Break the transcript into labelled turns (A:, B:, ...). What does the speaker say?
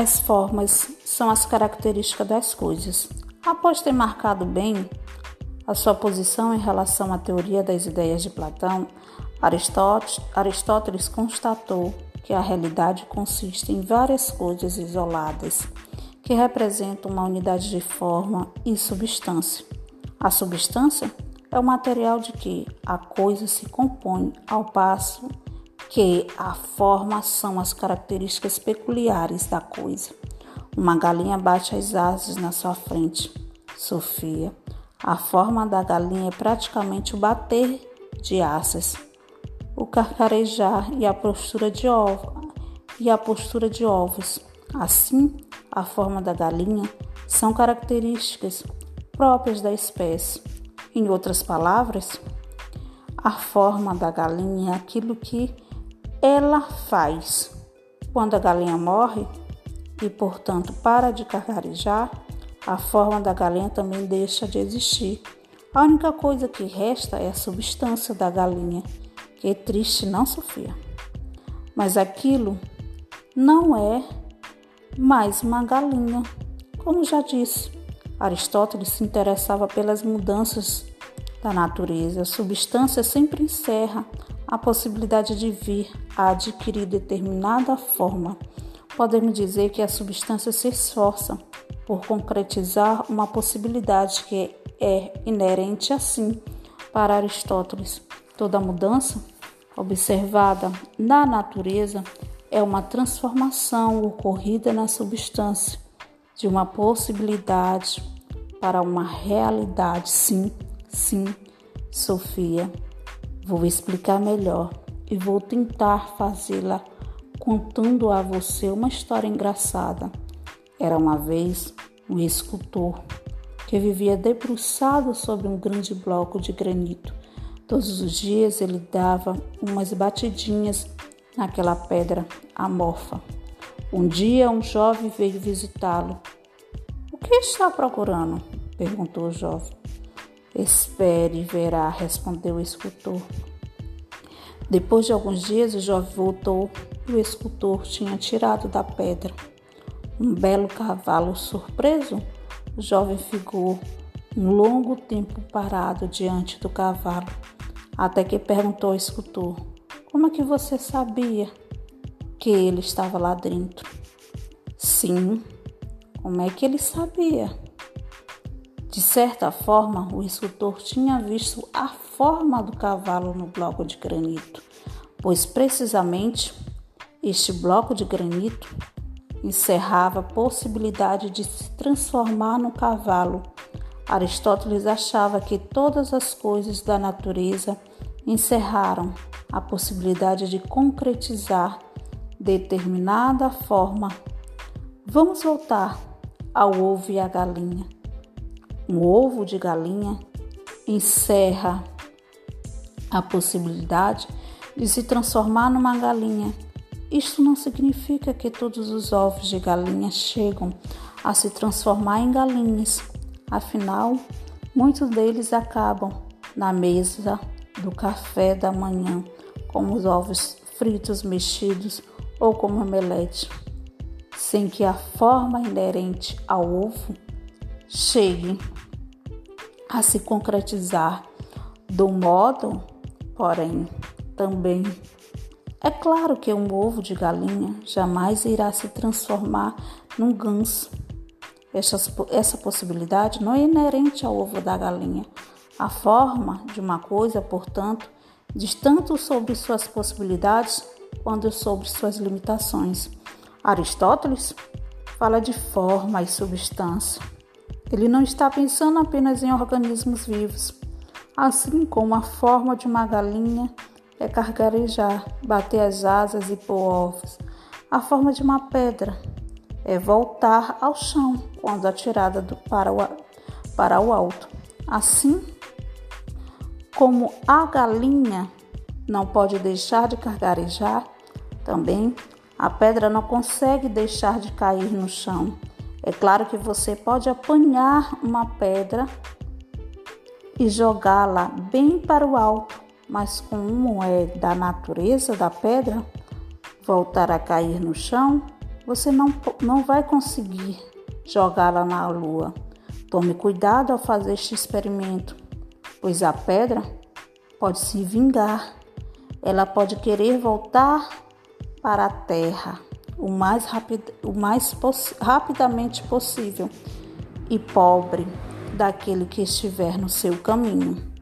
A: As formas são as características das coisas. Após ter marcado bem a sua posição em relação à teoria das ideias de Platão, Aristóteles constatou que a realidade consiste em várias coisas isoladas que representam uma unidade de forma e substância. A substância é o material de que a coisa se compõe, ao passo que a forma são as características peculiares da coisa. Uma galinha bate as asas na sua frente. Sofia. A forma da galinha é praticamente o bater de asas, o carcarejar e a postura de ovo e a postura de ovos. Assim, a forma da galinha são características próprias da espécie. Em outras palavras, a forma da galinha é aquilo que ela faz. Quando a galinha morre e, portanto, para de carcarejar, a forma da galinha também deixa de existir. A única coisa que resta é a substância da galinha, que é triste, não Sofia. Mas aquilo não é mais uma galinha. Como já disse, Aristóteles se interessava pelas mudanças da natureza. A substância sempre encerra a possibilidade de vir a adquirir determinada forma. Podemos dizer que a substância se esforça por concretizar uma possibilidade que é inerente assim para Aristóteles. Toda mudança observada na natureza é uma transformação ocorrida na substância de uma possibilidade para uma realidade. Sim, sim, Sofia. Vou explicar melhor e vou tentar fazê-la contando a você uma história engraçada. Era uma vez um escultor que vivia debruçado sobre um grande bloco de granito. Todos os dias ele dava umas batidinhas naquela pedra amorfa. Um dia um jovem veio visitá-lo. O que está procurando? perguntou o jovem. Espere e verá, respondeu o escultor. Depois de alguns dias, o jovem voltou e o escultor tinha tirado da pedra um belo cavalo surpreso. O jovem ficou um longo tempo parado diante do cavalo, até que perguntou ao escultor: como é que você sabia que ele estava lá dentro? Sim, como é que ele sabia? De certa forma, o escultor tinha visto a forma do cavalo no bloco de granito, pois precisamente este bloco de granito encerrava a possibilidade de se transformar no cavalo. Aristóteles achava que todas as coisas da natureza encerraram a possibilidade de concretizar determinada forma. Vamos voltar ao ovo e à galinha. Um ovo de galinha encerra a possibilidade de se transformar numa galinha. Isto não significa que todos os ovos de galinha chegam a se transformar em galinhas. Afinal, muitos deles acabam na mesa do café da manhã, como os ovos fritos mexidos ou como omelete, sem que a forma inerente ao ovo chegue a se concretizar do modo, porém, também. É claro que um ovo de galinha jamais irá se transformar num ganso. Essa, essa possibilidade não é inerente ao ovo da galinha, a forma de uma coisa, portanto, diz tanto sobre suas possibilidades quanto sobre suas limitações. Aristóteles fala de forma e substância. Ele não está pensando apenas em organismos vivos, assim como a forma de uma galinha é cargarejar, bater as asas e pôr ovos. A forma de uma pedra é voltar ao chão quando atirada do, para, o, para o alto. Assim, como a galinha não pode deixar de cargarejar, também a pedra não consegue deixar de cair no chão. É claro que você pode apanhar uma pedra e jogá-la bem para o alto, mas como é da natureza da pedra voltar a cair no chão, você não, não vai conseguir jogá-la na lua. Tome cuidado ao fazer este experimento, pois a pedra pode se vingar. Ela pode querer voltar para a terra o mais, rapid, o mais rapidamente possível e pobre daquele que estiver no seu caminho.